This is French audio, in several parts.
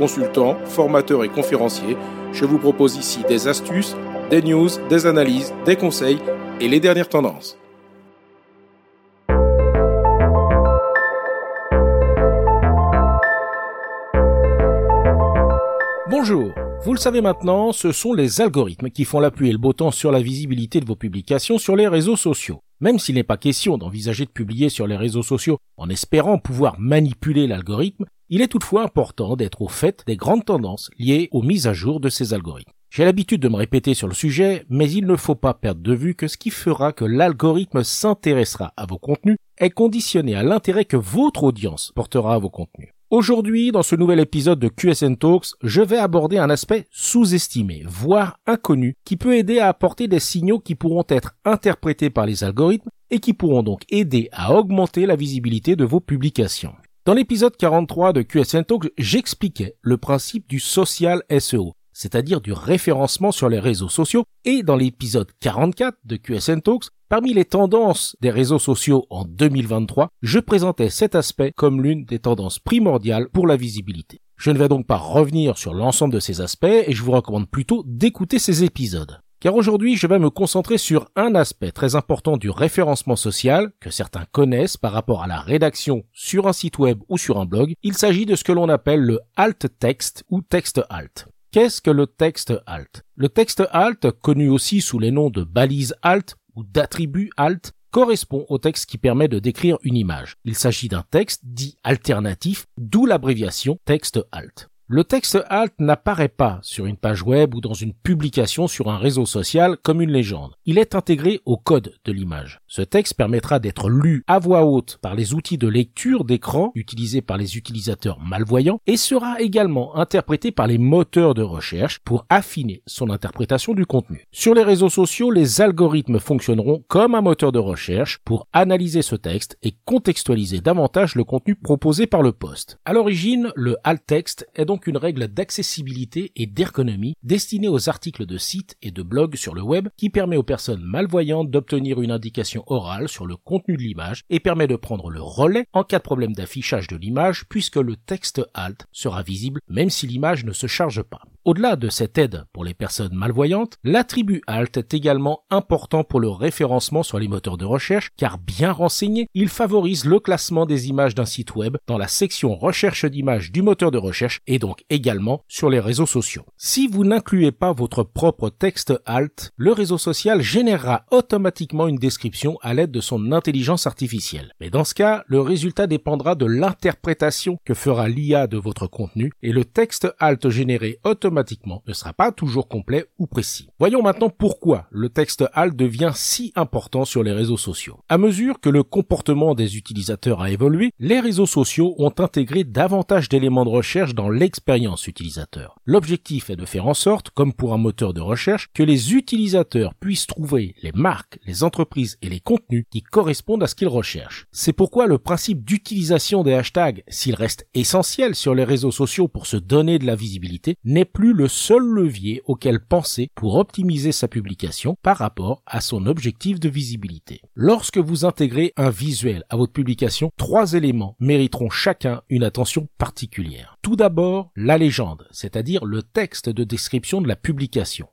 consultant, formateur et conférencier. Je vous propose ici des astuces, des news, des analyses, des conseils et les dernières tendances. Bonjour vous le savez maintenant, ce sont les algorithmes qui font la pluie et le beau temps sur la visibilité de vos publications sur les réseaux sociaux. Même s'il n'est pas question d'envisager de publier sur les réseaux sociaux en espérant pouvoir manipuler l'algorithme, il est toutefois important d'être au fait des grandes tendances liées aux mises à jour de ces algorithmes. J'ai l'habitude de me répéter sur le sujet, mais il ne faut pas perdre de vue que ce qui fera que l'algorithme s'intéressera à vos contenus est conditionné à l'intérêt que votre audience portera à vos contenus. Aujourd'hui, dans ce nouvel épisode de QSN Talks, je vais aborder un aspect sous-estimé, voire inconnu, qui peut aider à apporter des signaux qui pourront être interprétés par les algorithmes et qui pourront donc aider à augmenter la visibilité de vos publications. Dans l'épisode 43 de QSN Talks, j'expliquais le principe du social SEO, c'est-à-dire du référencement sur les réseaux sociaux, et dans l'épisode 44 de QSN Talks, Parmi les tendances des réseaux sociaux en 2023, je présentais cet aspect comme l'une des tendances primordiales pour la visibilité. Je ne vais donc pas revenir sur l'ensemble de ces aspects et je vous recommande plutôt d'écouter ces épisodes. Car aujourd'hui, je vais me concentrer sur un aspect très important du référencement social que certains connaissent par rapport à la rédaction sur un site web ou sur un blog. Il s'agit de ce que l'on appelle le alt text ou texte alt. Qu'est-ce que le texte alt? Le texte alt, connu aussi sous les noms de balise alt ou d'attribut alt correspond au texte qui permet de décrire une image. Il s'agit d'un texte dit alternatif, d'où l'abréviation texte alt. Le texte alt n'apparaît pas sur une page web ou dans une publication sur un réseau social comme une légende. Il est intégré au code de l'image. Ce texte permettra d'être lu à voix haute par les outils de lecture d'écran utilisés par les utilisateurs malvoyants et sera également interprété par les moteurs de recherche pour affiner son interprétation du contenu. Sur les réseaux sociaux, les algorithmes fonctionneront comme un moteur de recherche pour analyser ce texte et contextualiser davantage le contenu proposé par le poste. À l'origine, le alt text est donc une règle d'accessibilité et d'ergonomie destinée aux articles de sites et de blogs sur le web qui permet aux personnes malvoyantes d'obtenir une indication orale sur le contenu de l'image et permet de prendre le relais en cas de problème d'affichage de l'image puisque le texte alt sera visible même si l'image ne se charge pas. Au-delà de cette aide pour les personnes malvoyantes, l'attribut alt est également important pour le référencement sur les moteurs de recherche car bien renseigné, il favorise le classement des images d'un site web dans la section recherche d'images du moteur de recherche et donc également sur les réseaux sociaux. Si vous n'incluez pas votre propre texte alt, le réseau social générera automatiquement une description à l'aide de son intelligence artificielle. Mais dans ce cas, le résultat dépendra de l'interprétation que fera l'IA de votre contenu et le texte alt généré automatiquement ne sera pas toujours complet ou précis. Voyons maintenant pourquoi le texte alt devient si important sur les réseaux sociaux. À mesure que le comportement des utilisateurs a évolué, les réseaux sociaux ont intégré davantage d'éléments de recherche dans l'expérience utilisateur. L'objectif est de faire en sorte, comme pour un moteur de recherche, que les utilisateurs puissent trouver les marques, les entreprises et les contenus qui correspondent à ce qu'ils recherchent. C'est pourquoi le principe d'utilisation des hashtags, s'il reste essentiel sur les réseaux sociaux pour se donner de la visibilité, n'est plus le seul levier auquel penser pour optimiser sa publication par rapport à son objectif de visibilité. Lorsque vous intégrez un visuel à votre publication, trois éléments mériteront chacun une attention particulière. Tout d'abord, la légende, c'est-à-dire le texte de description de la publication.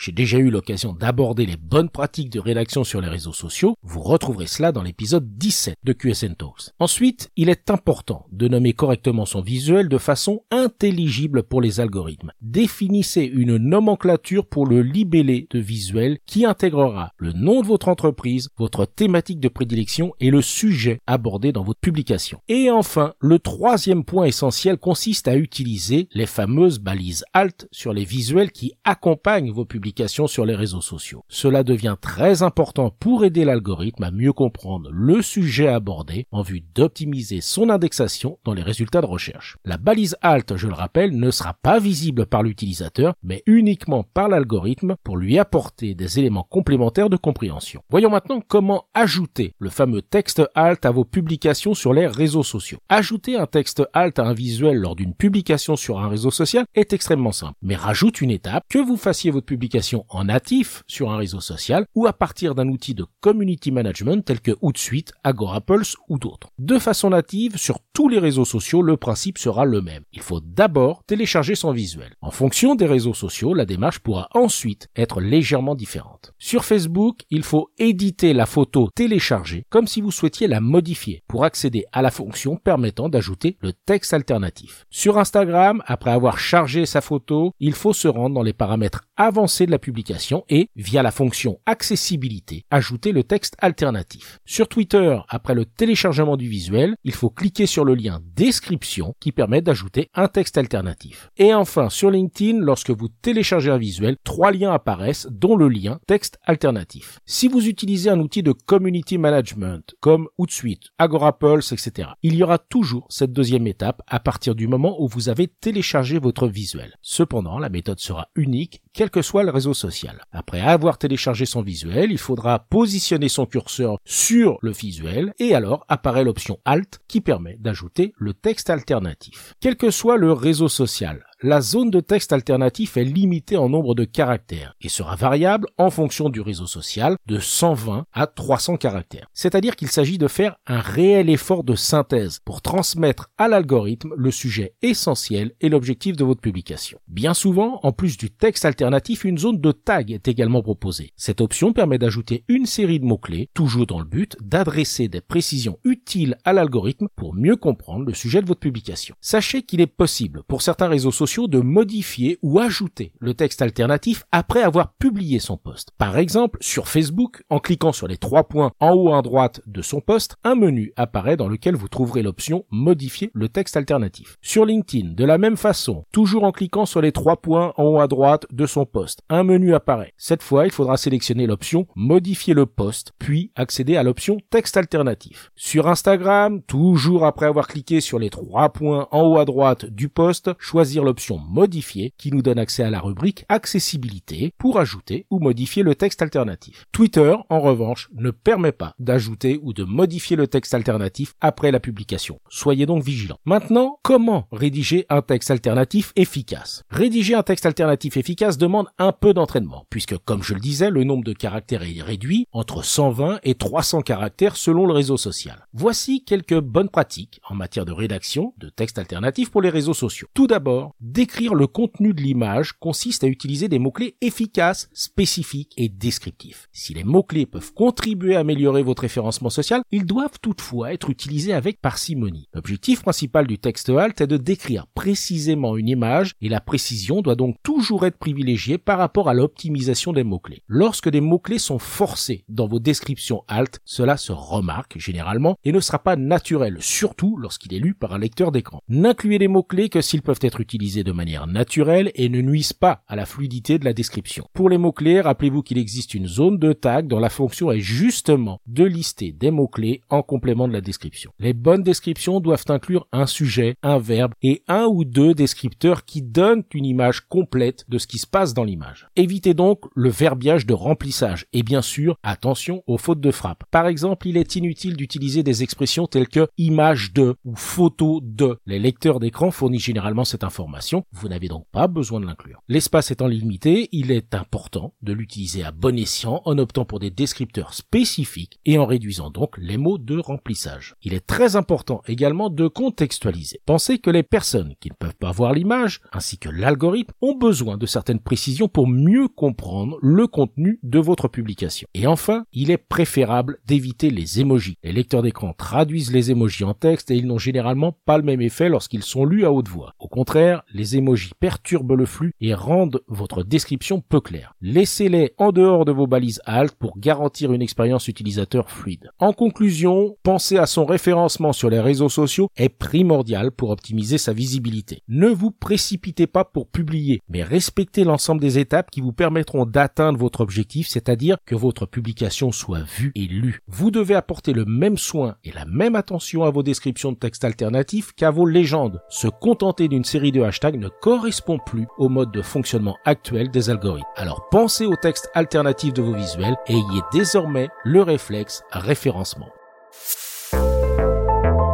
J'ai déjà eu l'occasion d'aborder les bonnes pratiques de rédaction sur les réseaux sociaux. Vous retrouverez cela dans l'épisode 17 de QSN Talks. Ensuite, il est important de nommer correctement son visuel de façon intelligible pour les algorithmes. Définissez une nomenclature pour le libellé de visuel qui intégrera le nom de votre entreprise, votre thématique de prédilection et le sujet abordé dans votre publication. Et enfin, le troisième point essentiel consiste à utiliser les fameuses balises alt sur les visuels qui accompagnent vos publications sur les réseaux sociaux. Cela devient très important pour aider l'algorithme à mieux comprendre le sujet abordé en vue d'optimiser son indexation dans les résultats de recherche. La balise alt, je le rappelle, ne sera pas visible par l'utilisateur, mais uniquement par l'algorithme pour lui apporter des éléments complémentaires de compréhension. Voyons maintenant comment ajouter le fameux texte alt à vos publications sur les réseaux sociaux. Ajouter un texte alt à un visuel lors d'une publication sur un réseau social est extrêmement simple, mais rajoute une étape que vous fassiez votre publication en natif sur un réseau social ou à partir d'un outil de community management tel que Hootsuite, Agorapulse ou d'autres. De façon native, sur tous les réseaux sociaux, le principe sera le même. Il faut d'abord télécharger son visuel. En fonction des réseaux sociaux, la démarche pourra ensuite être légèrement différente. Sur Facebook, il faut éditer la photo téléchargée comme si vous souhaitiez la modifier pour accéder à la fonction permettant d'ajouter le texte alternatif. Sur Instagram, après avoir chargé sa photo, il faut se rendre dans les paramètres avancés de la publication et, via la fonction accessibilité, ajouter le texte alternatif. Sur Twitter, après le téléchargement du visuel, il faut cliquer sur le lien description qui permet d'ajouter un texte alternatif. Et enfin, sur LinkedIn, lorsque vous téléchargez un visuel, trois liens apparaissent, dont le lien texte alternatif. Si vous utilisez un outil de community management comme Hootsuite, Agorapulse, etc., il y aura toujours cette deuxième étape à partir du moment où vous avez téléchargé votre visuel. Cependant, la méthode sera unique, quel que soit réseau social. Après avoir téléchargé son visuel, il faudra positionner son curseur sur le visuel et alors apparaît l'option Alt qui permet d'ajouter le texte alternatif. Quel que soit le réseau social, la zone de texte alternatif est limitée en nombre de caractères et sera variable en fonction du réseau social de 120 à 300 caractères. C'est-à-dire qu'il s'agit de faire un réel effort de synthèse pour transmettre à l'algorithme le sujet essentiel et l'objectif de votre publication. Bien souvent, en plus du texte alternatif, une zone de tag est également proposée. Cette option permet d'ajouter une série de mots-clés, toujours dans le but d'adresser des précisions utiles à l'algorithme pour mieux comprendre le sujet de votre publication. Sachez qu'il est possible pour certains réseaux sociaux de modifier ou ajouter le texte alternatif après avoir publié son post. Par exemple, sur Facebook, en cliquant sur les trois points en haut à droite de son post, un menu apparaît dans lequel vous trouverez l'option modifier le texte alternatif. Sur LinkedIn, de la même façon, toujours en cliquant sur les trois points en haut à droite de son post, un menu apparaît. Cette fois, il faudra sélectionner l'option modifier le post, puis accéder à l'option texte alternatif. Sur Instagram, toujours après avoir cliqué sur les trois points en haut à droite du post, choisir l'option modifier qui nous donne accès à la rubrique accessibilité pour ajouter ou modifier le texte alternatif. Twitter, en revanche, ne permet pas d'ajouter ou de modifier le texte alternatif après la publication. Soyez donc vigilants. Maintenant, comment rédiger un texte alternatif efficace? Rédiger un texte alternatif efficace demande un peu d'entraînement, puisque comme je le disais, le nombre de caractères est réduit entre 120 et 300 caractères selon le réseau social. Voici quelques bonnes pratiques en matière de rédaction de textes alternatifs pour les réseaux sociaux. Tout d'abord, Décrire le contenu de l'image consiste à utiliser des mots-clés efficaces, spécifiques et descriptifs. Si les mots-clés peuvent contribuer à améliorer votre référencement social, ils doivent toutefois être utilisés avec parcimonie. L'objectif principal du texte alt est de décrire précisément une image et la précision doit donc toujours être privilégiée par rapport à l'optimisation des mots-clés. Lorsque des mots-clés sont forcés dans vos descriptions alt, cela se remarque généralement et ne sera pas naturel, surtout lorsqu'il est lu par un lecteur d'écran. N'incluez les mots-clés que s'ils peuvent être utilisés de manière naturelle et ne nuisent pas à la fluidité de la description. Pour les mots-clés, rappelez-vous qu'il existe une zone de tag dont la fonction est justement de lister des mots-clés en complément de la description. Les bonnes descriptions doivent inclure un sujet, un verbe et un ou deux descripteurs qui donnent une image complète de ce qui se passe dans l'image. Évitez donc le verbiage de remplissage et bien sûr, attention aux fautes de frappe. Par exemple, il est inutile d'utiliser des expressions telles que image de ou photo de. Les lecteurs d'écran fournissent généralement cette information vous n'avez donc pas besoin de l'inclure. L'espace étant limité, il est important de l'utiliser à bon escient en optant pour des descripteurs spécifiques et en réduisant donc les mots de remplissage. Il est très important également de contextualiser. Pensez que les personnes qui ne peuvent pas voir l'image, ainsi que l'algorithme, ont besoin de certaines précisions pour mieux comprendre le contenu de votre publication. Et enfin, il est préférable d'éviter les emojis. Les lecteurs d'écran traduisent les emojis en texte et ils n'ont généralement pas le même effet lorsqu'ils sont lus à haute voix. Au contraire, les emojis perturbent le flux et rendent votre description peu claire. Laissez-les en dehors de vos balises alt pour garantir une expérience utilisateur fluide. En conclusion, penser à son référencement sur les réseaux sociaux est primordial pour optimiser sa visibilité. Ne vous précipitez pas pour publier, mais respectez l'ensemble des étapes qui vous permettront d'atteindre votre objectif, c'est-à-dire que votre publication soit vue et lue. Vous devez apporter le même soin et la même attention à vos descriptions de textes alternatifs qu'à vos légendes. Se contenter d'une série de hashtags ne correspond plus au mode de fonctionnement actuel des algorithmes. Alors pensez aux textes alternatifs de vos visuels et ayez désormais le réflexe référencement.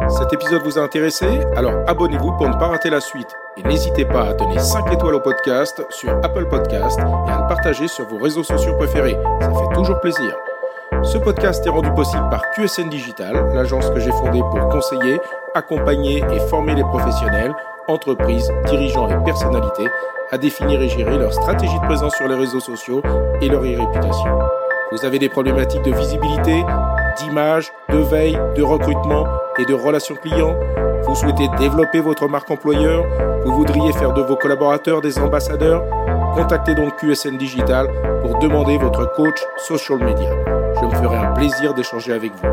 Cet épisode vous a intéressé? Alors abonnez-vous pour ne pas rater la suite. Et n'hésitez pas à donner 5 étoiles au podcast sur Apple Podcast et à le partager sur vos réseaux sociaux préférés. Ça fait toujours plaisir. Ce podcast est rendu possible par QSN Digital, l'agence que j'ai fondée pour conseiller, accompagner et former les professionnels, entreprises, dirigeants et personnalités à définir et gérer leur stratégie de présence sur les réseaux sociaux et leur réputation. Vous avez des problématiques de visibilité, d'image, de veille, de recrutement et de relations clients Vous souhaitez développer votre marque employeur Vous voudriez faire de vos collaborateurs des ambassadeurs Contactez donc QSN Digital pour demander votre coach social media. Je me ferai un plaisir d'échanger avec vous.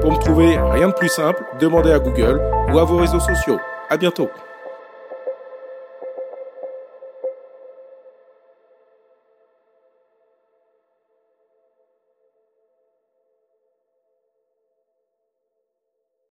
Pour me trouver, rien de plus simple, demandez à Google ou à vos réseaux sociaux. À bientôt.